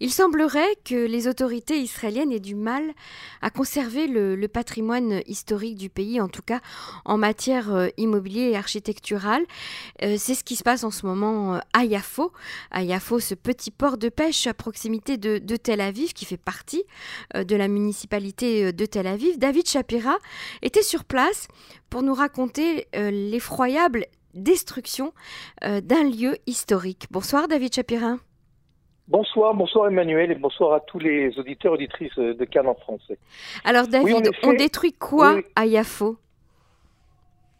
Il semblerait que les autorités israéliennes aient du mal à conserver le, patrimoine historique du pays, en tout cas en matière euh, immobilier et architecturale. Euh, c'est ce qui se passe en ce moment euh, à Yafo. À Yafo, ce petit port de pêche à proximité de, Tel Aviv, qui fait partie de la municipalité de Tel Aviv. David Shapira était sur place pour nous raconter l'effroyable destruction d'un lieu historique. Bonsoir David Shapira. Bonsoir, bonsoir Emmanuel et bonsoir à tous les auditeurs et auditrices de Cannes en français. Alors David, on, détruit quoi à Yafo?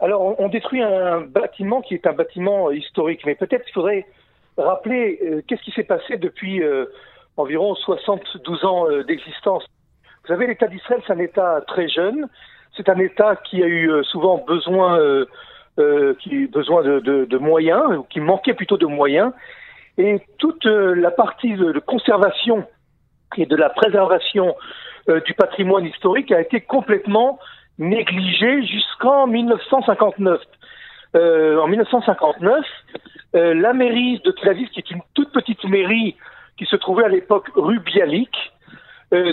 Alors on, détruit un bâtiment qui est un bâtiment historique, mais peut-être qu'il faudrait rappeler euh, qu'est-ce qui s'est passé depuis euh, environ 72 ans euh, d'existence. Vous savez, l'État d'Israël, c'est un État très jeune, c'est un État qui a eu souvent besoin, qui besoin de, de moyens, ou qui manquait plutôt de moyens, et toute euh, la partie de, conservation et de la préservation euh, du patrimoine historique a été complètement négligée jusqu'en 1959. Euh, en 1959, euh, la mairie de Tel qui est une toute petite mairie qui se trouvait à l'époque rue Bialik,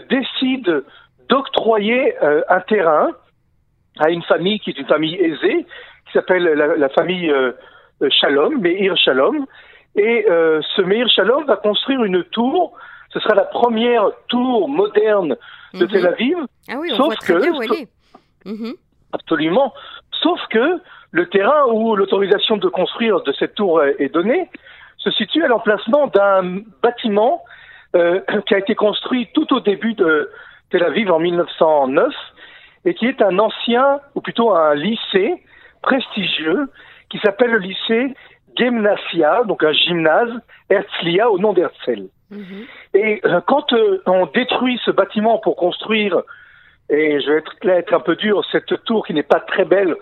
décide d'octroyer un terrain à une famille qui est une famille aisée, qui s'appelle la, la, famille Shalom, Meir Shalom, et euh, ce Meir Shalom va construire une tour. Ce sera la première tour moderne de Tel mhm. Aviv. Ah oui, on sauf voit très que, bien où elle est. Mhm. Absolument. Sauf que le terrain où l'autorisation de construire de cette tour est donnée se situe à l'emplacement d'un bâtiment euh, qui a été construit tout au début de Tel Aviv en 1909 et qui est un ancien, ou plutôt un lycée prestigieux qui s'appelle le lycée Gymnasia, donc un gymnase, Herzlia au nom d'Herzl. Mhm. Et euh, quand euh, on détruit ce bâtiment pour construire, et je vais être, là, être un peu dur, cette tour qui n'est pas très belle,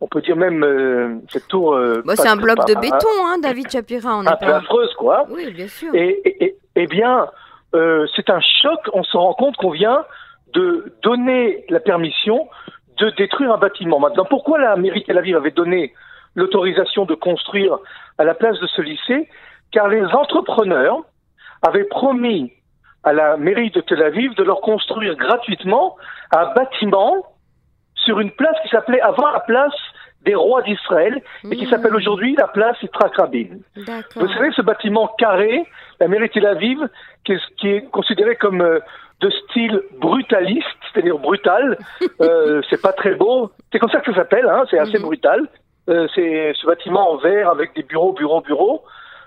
on peut dire même euh, cette tour. Bah, c'est un bloc de béton, hein, David Chapira. On un peu affreuse, quoi. Oui, bien sûr. Et, eh bien, c'est un choc. On se rend compte qu'on vient de donner la permission de détruire un bâtiment. Maintenant, pourquoi la mairie de Tel Aviv avait donné l'autorisation de construire à la place de ce lycée, car les entrepreneurs avaient promis à la mairie de Tel Aviv de leur construire gratuitement un bâtiment sur une place qui s'appelait avant la place des rois d'Israël et qui mmh. s'appelle aujourd'hui la place Yitzhak Rabin. Vous savez, ce bâtiment carré, la mairie de Tel Aviv, qui est, considéré comme euh, de style brutaliste, c'est-à-dire brutal, euh, c'est pas très beau. C'est comme ça que ça s'appelle, hein, c'est assez mmh. brutal. Euh, c'est ce bâtiment en verre avec des bureaux, bureaux, bureaux.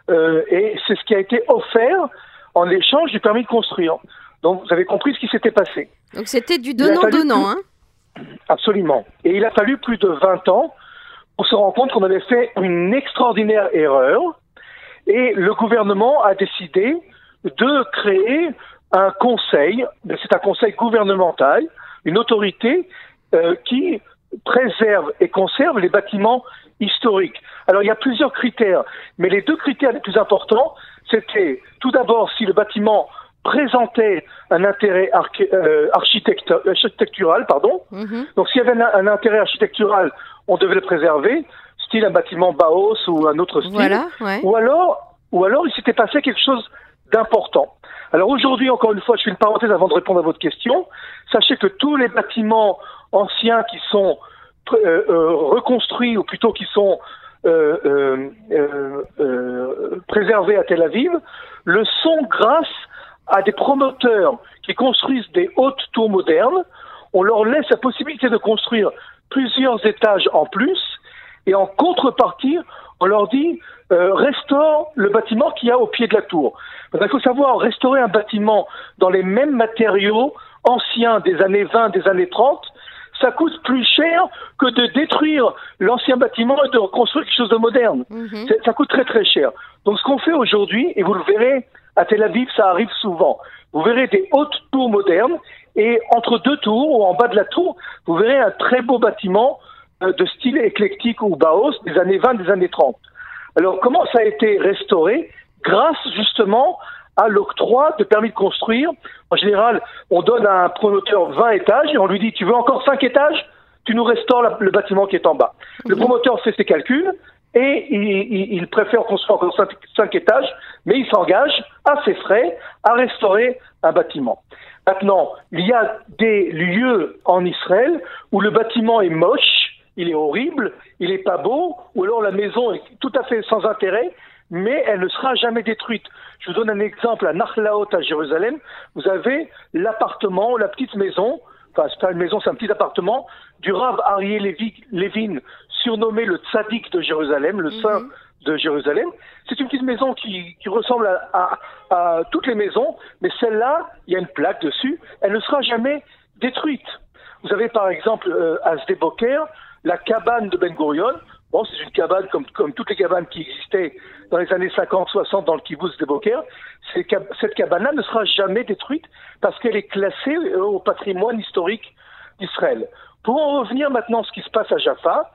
Euh, et c'est ce qui a été offert en échange du permis de construire. Donc vous avez compris ce qui s'était passé. Donc c'était du donnant-donnant, hein Absolument. Et il a fallu plus de 20 ans pour se rendre compte qu'on avait fait une extraordinaire erreur. Et le gouvernement a décidé de créer un conseil, c'est un conseil gouvernemental, une autorité euh, qui préserve et conserve les bâtiments historiques. Alors il y a plusieurs critères, mais les deux critères les plus importants, c'était tout d'abord si le bâtiment présentait un intérêt euh, architectural, pardon. Mhm. Donc s'il y avait un, intérêt architectural, on devait le préserver, style un bâtiment Baos ou un autre style. Ou alors, ou alors il s'était passé quelque chose d'important. Alors aujourd'hui, encore une fois, je fais une parenthèse avant de répondre à votre question. Sachez que tous les bâtiments anciens qui sont euh, euh, reconstruits ou plutôt qui sont euh, préservés à Tel Aviv le sont grâce à des promoteurs qui construisent des hautes tours modernes. On leur laisse la possibilité de construire plusieurs étages en plus et en contrepartie, on leur dit restaure le bâtiment qu'il y a au pied de la tour. il faut savoir restaurer un bâtiment dans les mêmes matériaux anciens des années 20, des années 30, ça coûte plus cher que de détruire l'ancien bâtiment et de reconstruire quelque chose de moderne. Mhm. Ça coûte très très cher. Donc ce qu'on fait aujourd'hui, et vous le verrez, à Tel Aviv, ça arrive souvent. Vous verrez des hautes tours modernes et entre deux tours ou en bas de la tour, vous verrez un très beau bâtiment euh, de style éclectique ou Baos des années 20, des années 30. Alors comment ça a été restauré Grâce justement à l'octroi de permis de construire? En général, on donne à un promoteur 20 étages et on lui dit tu veux encore 5 étages? Tu nous restaures le bâtiment qui est en bas. Le mhm. promoteur fait ses calculs et il, préfère construire encore cinq, étages, mais il s'engage à ses frais à restaurer un bâtiment. Maintenant, il y a des lieux en Israël où le bâtiment est moche, il est horrible, il n'est pas beau, ou alors la maison est tout à fait sans intérêt, mais elle ne sera jamais détruite. Je vous donne un exemple à Nachlaot à Jérusalem. Vous avez l'appartement, la petite maison, enfin c'est pas une maison, c'est un petit appartement du Rav Arié Levin, surnommé le tzaddik de Jérusalem, le saint mhm. de Jérusalem. C'est une petite maison qui, ressemble à, toutes les maisons, mais celle-là, il y a une plaque dessus, elle ne sera jamais détruite. Vous avez par exemple euh, à Sdeboker, la cabane de Ben Gurion, bon, c'est une cabane comme, toutes les cabanes qui existaient dans les années 50-60 dans le kibbutz de Boker. Cette cabane-là ne sera jamais détruite parce qu'elle est classée euh, au patrimoine historique d'Israël. Pour en revenir maintenant à ce qui se passe à Jaffa,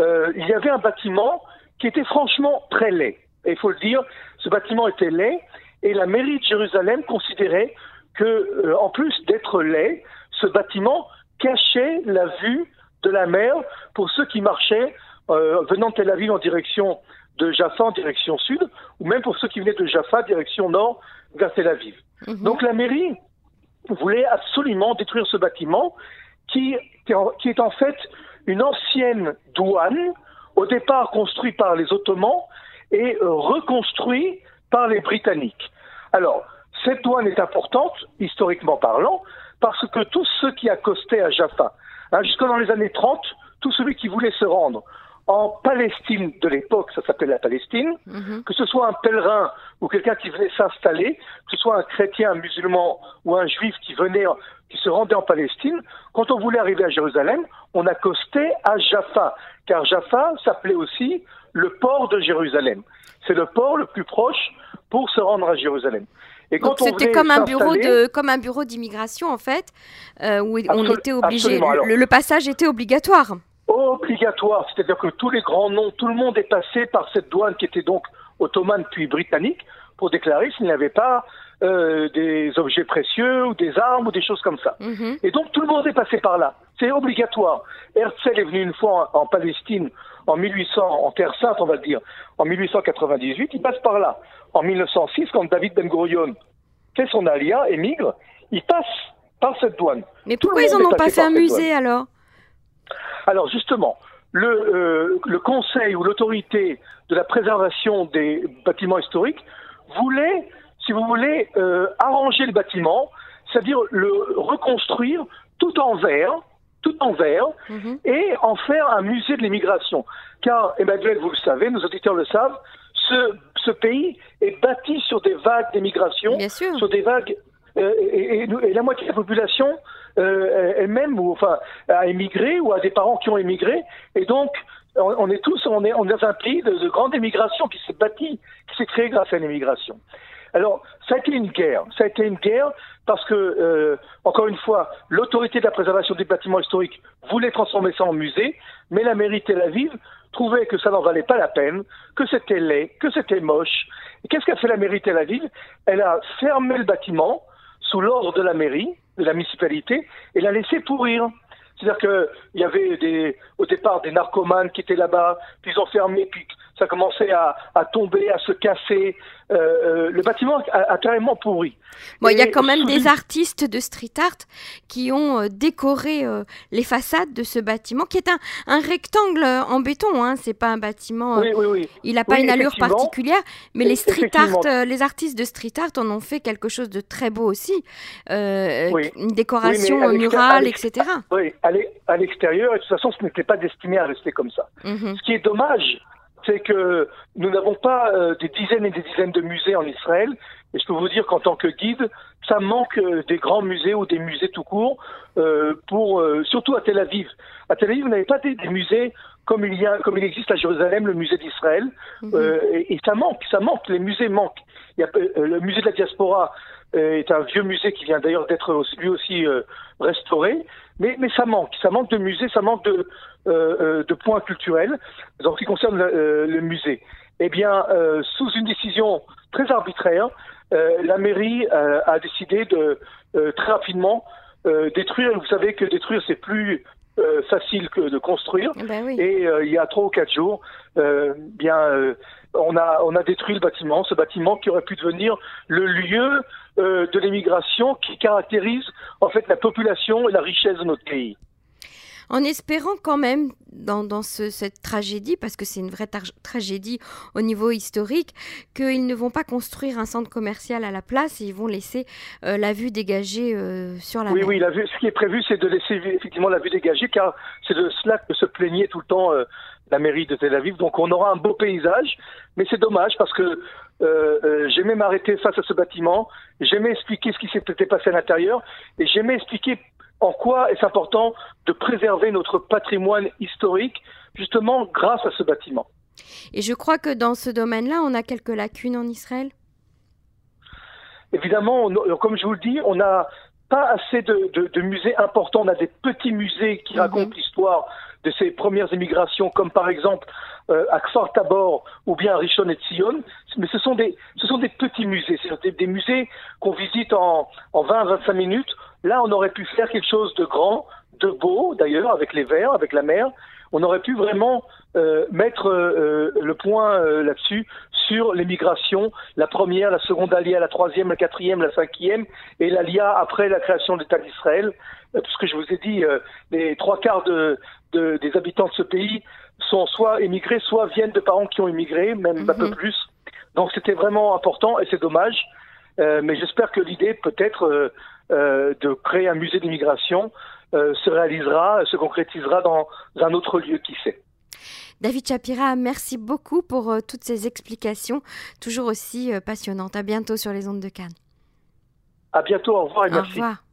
euh, il y avait un bâtiment qui était franchement très laid. Et il faut le dire, ce bâtiment était laid et la mairie de Jérusalem considérait que, euh, en plus d'être laid, ce bâtiment cachait la vue de la mer pour ceux qui marchaient euh, venant de Tel Aviv en direction de Jaffa en direction sud, ou même pour ceux qui venaient de Jaffa direction nord vers Tel Aviv. Mhm. Donc la mairie voulait absolument détruire ce bâtiment qui, qui est en fait une ancienne douane, au départ construit par les Ottomans et euh, reconstruit par les Britanniques. Alors, cette douane est importante, historiquement parlant, parce que tous ceux qui accostaient à Jaffa, Hein, jusque dans les années 30, tout celui qui voulait se rendre en Palestine de l'époque, ça s'appelait la Palestine, mhm. que ce soit un pèlerin ou quelqu'un qui venait s'installer, que ce soit un chrétien, un musulman ou un juif qui venait, qui se rendait en Palestine, quand on voulait arriver à Jérusalem, on accostait à Jaffa, car Jaffa s'appelait aussi le port de Jérusalem. C'est le port le plus proche pour se rendre à Jérusalem. Donc c'était comme un bureau de comme un bureau d'immigration en fait euh, où on était obligé le, passage était obligatoire. Obligatoire, c'est-à-dire que tous les grands noms, tout le monde est passé par cette douane qui était donc ottomane puis britannique pour déclarer s'il n'y avait pas euh, des objets précieux ou des armes ou des choses comme ça. Mhm. Et donc tout le monde est passé par là. C'est obligatoire. Herzl est venu une fois en, en Palestine en 1800, en Terre Sainte, on va le dire, en 1898, il passe par là. En 1906, quand David Ben Gurion fait son alia, émigre, il passe par cette douane. Mais pourquoi ils n'en ont pas fait un musée alors? Alors justement, le, euh, le conseil ou l'autorité de la préservation des bâtiments historiques voulait, si vous voulez, euh, arranger le bâtiment, c'est-à-dire le reconstruire tout en verre, tout en verre, mhm. et en faire un musée de l'immigration. Car, Emmanuel, vous le savez, nos auditeurs le savent, ce ce pays est bâti sur des vagues d'émigration, sur des vagues euh, et, la moitié de la population euh, elle-même ou enfin a émigré ou a des parents qui ont émigré et donc on, est tous on est, on dans un pays de, grande émigration qui s'est bâti qui s'est créé grâce à l'immigration. Alors ça a été une guerre, ça a été une guerre parce que euh, encore une fois l'autorité de la préservation des bâtiments historiques voulait transformer ça en musée, mais la mairie Tel Aviv trouvait que ça n'en valait pas la peine, que c'était laid, que c'était moche. Et qu'est-ce qu'a fait la mairie Tel Aviv? Elle a fermé le bâtiment sous l'ordre de la mairie, de la municipalité, et l'a laissé pourrir. C'est-à-dire qu'il y avait au départ des narcomanes qui étaient là-bas, puis ils ont fermé, puis ça commençait à, à tomber, à se casser. Euh, euh le bâtiment a, a, carrément pourri. Bon, il y a quand même des artistes de street art qui ont euh, décoré euh, les façades de ce bâtiment, qui est un, un rectangle en béton. Hein, c'est pas un bâtiment. Oui, oui, oui. Il n'a pas une allure particulière, mais les street art, les artistes de street art en ont fait quelque chose de très beau aussi. Une décoration murale, etc. Oui, à l'extérieur, et de toute façon, ce n'était pas destiné à rester comme ça. Mhm. Ce qui est dommage, c'est que nous n'avons pas euh, des dizaines et des dizaines de musées en Israël. Et je peux vous dire qu'en tant que guide, ça manque euh, des grands musées ou des musées tout court, euh, pour, surtout à Tel Aviv. À Tel Aviv, vous n'avez pas des, musées comme il, y a, comme il existe à Jérusalem, le musée d'Israël. Mhm. et, ça manque, ça manque, les musées manquent. Il y a, le musée de la diaspora est un vieux musée qui vient d'ailleurs d'être lui aussi restauré. Mais, mais ça manque, ça manque de musées, ça manque de, euh, euh, de points culturels en ce qui concerne euh, le musée. Eh bien, sous une décision très arbitraire, la mairie a décidé de très rapidement détruire. Vous savez que détruire, c'est plus facile que de construire. Eh ben Et il y a trois ou quatre jours, bien, on a on a détruit le bâtiment, ce bâtiment qui aurait pu devenir le lieu de l'émigration qui caractérise en fait la population et la richesse de notre pays en espérant quand même dans, cette tragédie, parce que c'est une vraie tragédie au niveau historique, qu'ils ne vont pas construire un centre commercial à la place et ils vont laisser euh, la vue dégagée euh, sur la oui, mer. Oui, la vue, ce qui est prévu, c'est de laisser effectivement la vue dégagée, car c'est de cela que se plaignait tout le temps euh, la mairie de Tel Aviv. Donc on aura un beau paysage, mais c'est dommage parce que j'aimais m'arrêter face à ce bâtiment, j'aimais expliquer ce qui s'était passé à l'intérieur, et j'aimais expliquer en quoi est-ce important de préserver notre patrimoine historique, justement grâce à ce bâtiment. Et je crois que dans ce domaine-là, on a quelques lacunes en Israël? Évidemment, comme je vous le dis, on n'a pas assez de, musées importants. On a des petits musées qui mhm. racontent l'histoire de ces premières émigrations, comme par exemple euh, à Kfar Tabor ou bien à Rishon et Tzion. Mais ce sont des, ce sont des petits musées, c'est des, des musées qu'on visite en, en 20-25 minutes Là, on aurait pu faire quelque chose de grand, de beau d'ailleurs, avec les vers, avec la mer. On aurait pu vraiment euh, mettre euh, le point euh, là-dessus sur l'émigration, la première, la seconde alia, la troisième, la quatrième, la cinquième, et l'alia après la création de l'État d'Israël. puisque je vous ai dit, les trois quarts de, des habitants de ce pays sont soit émigrés, soit viennent de parents qui ont immigré, même un peu mhm. plus. Donc c'était vraiment important et c'est dommage. mais j'espère que l'idée peut-être euh, de créer un musée d'immigration euh, se réalisera, se concrétisera dans un autre lieu, qui sait. David Chapira, merci beaucoup pour euh, toutes ces explications, toujours aussi passionnantes. À bientôt sur les ondes de Cannes. À bientôt, au revoir et merci. Au revoir.